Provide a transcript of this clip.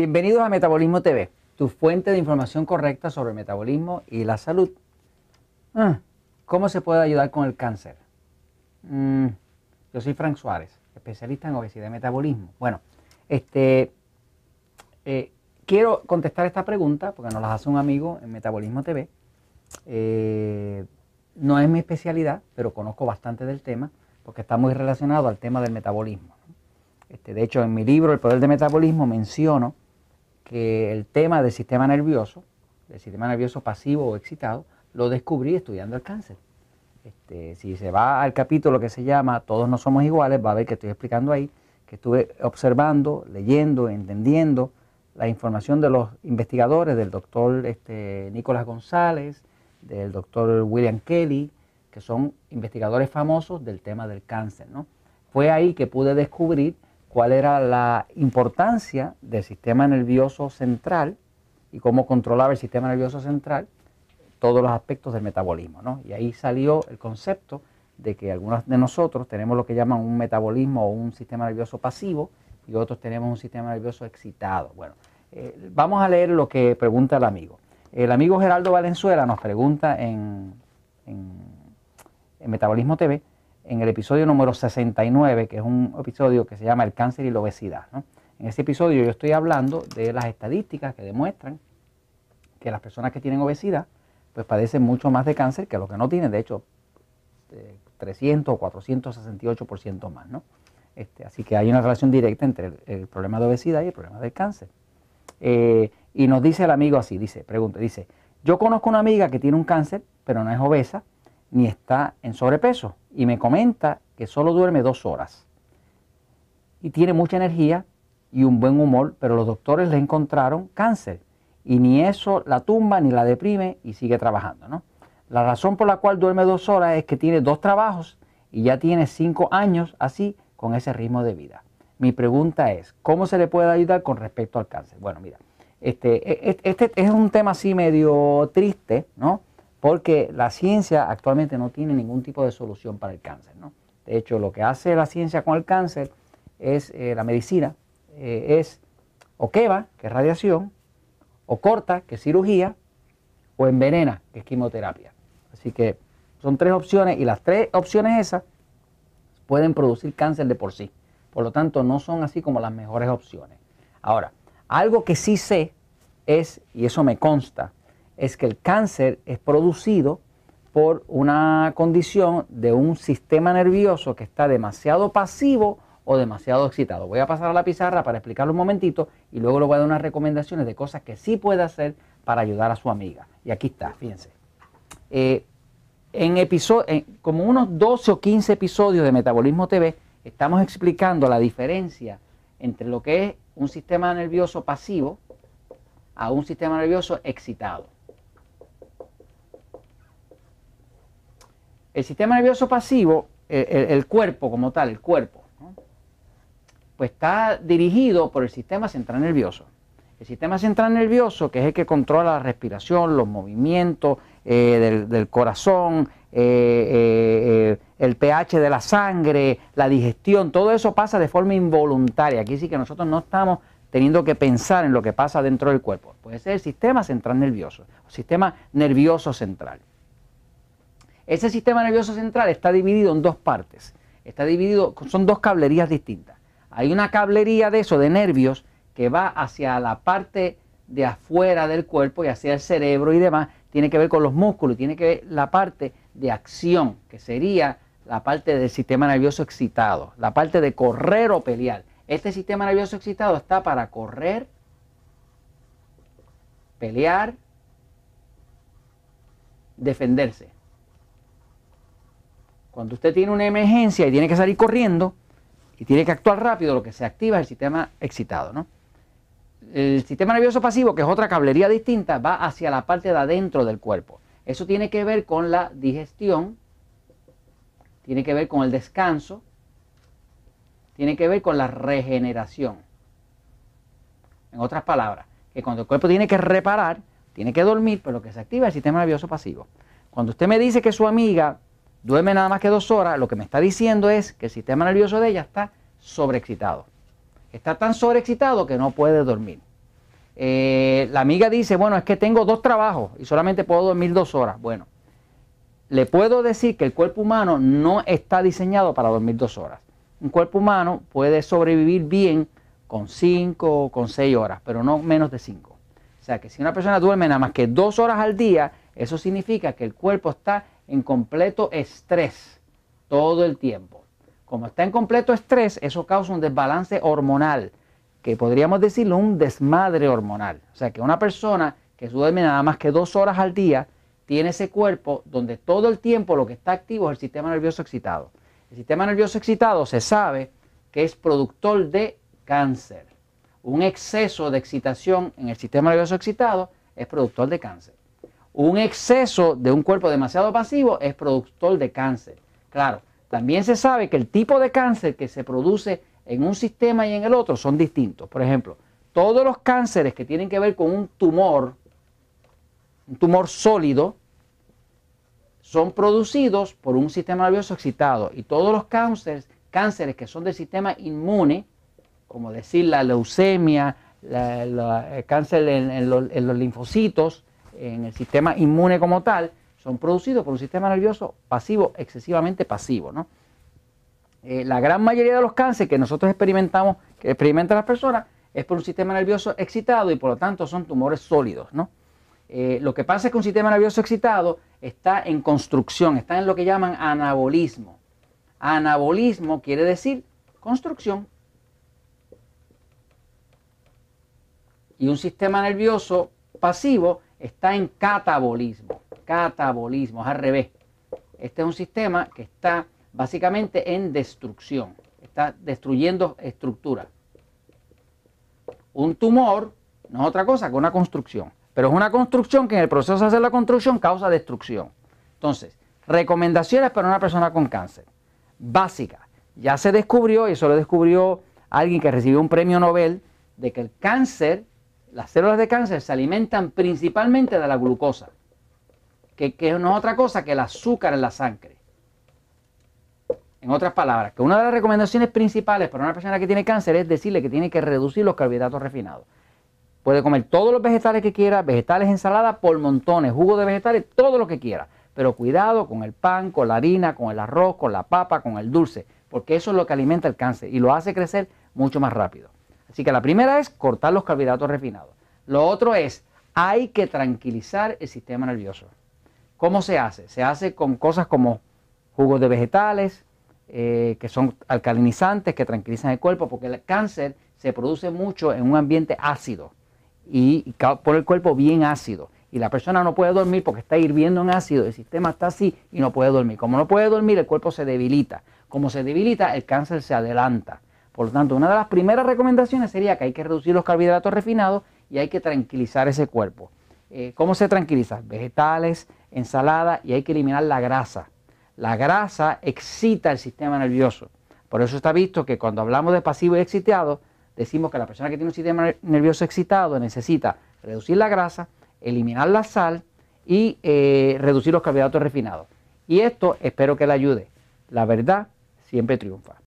Bienvenidos a Metabolismo TV, tu fuente de información correcta sobre el metabolismo y la salud. Ah, ¿Cómo se puede ayudar con el cáncer? Mm, yo soy Frank Suárez, especialista en obesidad y metabolismo. Bueno, este, eh, quiero contestar esta pregunta porque nos la hace un amigo en Metabolismo TV. Eh, no es mi especialidad, pero conozco bastante del tema porque está muy relacionado al tema del metabolismo. Este, de hecho, en mi libro El Poder del Metabolismo menciono que el tema del sistema nervioso, del sistema nervioso pasivo o excitado, lo descubrí estudiando el cáncer. Este, si se va al capítulo que se llama Todos no somos iguales, va a ver que estoy explicando ahí, que estuve observando, leyendo, entendiendo la información de los investigadores, del doctor este, Nicolás González, del doctor William Kelly, que son investigadores famosos del tema del cáncer. ¿no? Fue ahí que pude descubrir cuál era la importancia del sistema nervioso central y cómo controlaba el sistema nervioso central todos los aspectos del metabolismo. ¿no? Y ahí salió el concepto de que algunos de nosotros tenemos lo que llaman un metabolismo o un sistema nervioso pasivo y otros tenemos un sistema nervioso excitado. Bueno, eh, vamos a leer lo que pregunta el amigo. El amigo Geraldo Valenzuela nos pregunta en, en Metabolismo TV, en el episodio número 69, que es un episodio que se llama El cáncer y la obesidad. En ese episodio yo estoy hablando de las estadísticas que demuestran que las personas que tienen obesidad pues padecen mucho más de cáncer que los que no tienen, de hecho 300 o 468% más. ¿no? Este, así que hay una relación directa entre el, problema de obesidad y el problema del cáncer. Eh, y nos dice el amigo así, dice, pregunta, dice, yo conozco una amiga que tiene un cáncer, pero no es obesa, ni está en sobrepeso. Y me comenta que solo duerme dos horas. Y tiene mucha energía y un buen humor, pero los doctores le encontraron cáncer. Y ni eso la tumba ni la deprime y sigue trabajando. ¿no? La razón por la cual duerme dos horas es que tiene dos trabajos y ya tiene cinco años así con ese ritmo de vida. Mi pregunta es, ¿cómo se le puede ayudar con respecto al cáncer? Bueno, mira, este, e, e, este es un tema así medio triste, ¿no? Porque la ciencia actualmente no tiene ningún tipo de solución para el cáncer. ¿no? De hecho, lo que hace la ciencia con el cáncer es eh, la medicina, eh, es o quema, que es radiación, o corta, que es cirugía, o envenena, que es quimioterapia. Así que son tres opciones y las tres opciones esas pueden producir cáncer de por sí. Por lo tanto, no son así como las mejores opciones. Ahora, algo que sí sé es, y eso me consta, es que el cáncer es producido por una condición de un sistema nervioso que está demasiado pasivo o demasiado excitado. Voy a pasar a la pizarra para explicarlo un momentito y luego le voy a dar unas recomendaciones de cosas que sí puede hacer para ayudar a su amiga. Y aquí está, fíjense. Eh, en, episodio, como unos 12 o 15 episodios de Metabolismo TV, estamos explicando la diferencia entre lo que es un sistema nervioso pasivo a un sistema nervioso excitado. El sistema nervioso pasivo, el, cuerpo como tal, el cuerpo, pues está dirigido por el sistema central nervioso. El sistema central nervioso, que es el que controla la respiración, los movimientos eh, del, corazón, eh, eh, el pH de la sangre, la digestión, todo eso pasa de forma involuntaria. Aquí sí que nosotros no estamos teniendo que pensar en lo que pasa dentro del cuerpo. Puede ser el sistema central nervioso, el sistema nervioso central. Ese sistema nervioso central está dividido en dos partes. Está dividido, son dos cablerías distintas. Hay una cablería de eso, de nervios, que va hacia la parte de afuera del cuerpo y hacia el cerebro y demás. Tiene que ver con los músculos, tiene que ver la parte de acción, que sería la parte del sistema nervioso excitado, la parte de correr o pelear. Este sistema nervioso excitado está para correr, pelear, defenderse. Cuando usted tiene una emergencia y tiene que salir corriendo y tiene que actuar rápido, lo que se activa es el sistema excitado. ¿no? El sistema nervioso pasivo, que es otra cablería distinta, va hacia la parte de adentro del cuerpo. Eso tiene que ver con la digestión, tiene que ver con el descanso, tiene que ver con la regeneración. En otras palabras, que cuando el cuerpo tiene que reparar, tiene que dormir, pero lo que se activa es el sistema nervioso pasivo. Cuando usted me dice que su amiga duerme nada más que dos horas, lo que me está diciendo es que el sistema nervioso de ella está sobreexcitado. Está tan sobreexcitado que no puede dormir. Eh, la amiga dice, bueno, es que tengo dos trabajos y solamente puedo dormir dos horas. Bueno, le puedo decir que el cuerpo humano no está diseñado para dormir dos horas. Un cuerpo humano puede sobrevivir bien con cinco o con seis horas, pero no menos de cinco. O sea que si una persona duerme nada más que dos horas al día, eso significa que el cuerpo está en completo estrés todo el tiempo. Como está en completo estrés, eso causa un desbalance hormonal, que podríamos decirlo un desmadre hormonal. O sea que una persona que duerme nada más que dos horas al día, tiene ese cuerpo donde todo el tiempo lo que está activo es el sistema nervioso excitado. El sistema nervioso excitado se sabe que es productor de cáncer. Un exceso de excitación en el sistema nervioso excitado es productor de cáncer. Un exceso de un cuerpo demasiado pasivo es productor de cáncer. Claro, también se sabe que el tipo de cáncer que se produce en un sistema y en el otro son distintos. Por ejemplo, todos los cánceres que tienen que ver con un tumor, un tumor sólido, son producidos por un sistema nervioso excitado y todos los cánceres, cánceres que son del sistema inmune, como decir la leucemia, el cáncer en, los, linfocitos, en el sistema inmune como tal, son producidos por un sistema nervioso pasivo, excesivamente pasivo. ¿no? Eh, la gran mayoría de los cánceres que nosotros experimentamos, que experimentan las personas, es por un sistema nervioso excitado y por lo tanto son tumores sólidos. ¿no? Eh, lo que pasa es que un sistema nervioso excitado está en construcción, está en lo que llaman anabolismo. Anabolismo quiere decir construcción. Y un sistema nervioso pasivo está en catabolismo. Catabolismo, es al revés. Este es un sistema que está básicamente en destrucción. Está destruyendo estructuras. Un tumor no es otra cosa que una construcción. Pero es una construcción que en el proceso de hacer la construcción causa destrucción. Entonces, recomendaciones para una persona con cáncer. Básica. Ya se descubrió, y eso lo descubrió alguien que recibió un premio Nobel, de que el cáncer, las células de cáncer se alimentan principalmente de la glucosa, que, que no es otra cosa que el azúcar en la sangre. En otras palabras, que una de las recomendaciones principales para una persona que tiene cáncer es decirle que tiene que reducir los carbohidratos refinados. Puede comer todos los vegetales que quiera, vegetales, ensalada por montones, jugo de vegetales, todo lo que quiera. Pero cuidado con el pan, con la harina, con el arroz, con la papa, con el dulce, porque eso es lo que alimenta el cáncer y lo hace crecer mucho más rápido. Así que la primera es cortar los carbohidratos refinados. Lo otro es, hay que tranquilizar el sistema nervioso. ¿Cómo se hace? Se hace con cosas como jugos de vegetales, eh, que son alcalinizantes, que tranquilizan el cuerpo, porque el cáncer se produce mucho en un ambiente ácido y por el cuerpo bien ácido. Y la persona no puede dormir porque está hirviendo en ácido, el sistema está así y no puede dormir. Como no puede dormir, el cuerpo se debilita. Como se debilita, el cáncer se adelanta. Por lo tanto, una de las primeras recomendaciones sería que hay que reducir los carbohidratos refinados y hay que tranquilizar ese cuerpo. Eh, ¿Cómo se tranquiliza? Vegetales, ensalada y hay que eliminar la grasa. La grasa excita el sistema nervioso. Por eso está visto que cuando hablamos de pasivo y excitado, decimos que la persona que tiene un sistema nervioso excitado necesita reducir la grasa, eliminar la sal y eh, reducir los carbohidratos refinados. Y esto espero que le ayude. La verdad siempre triunfa.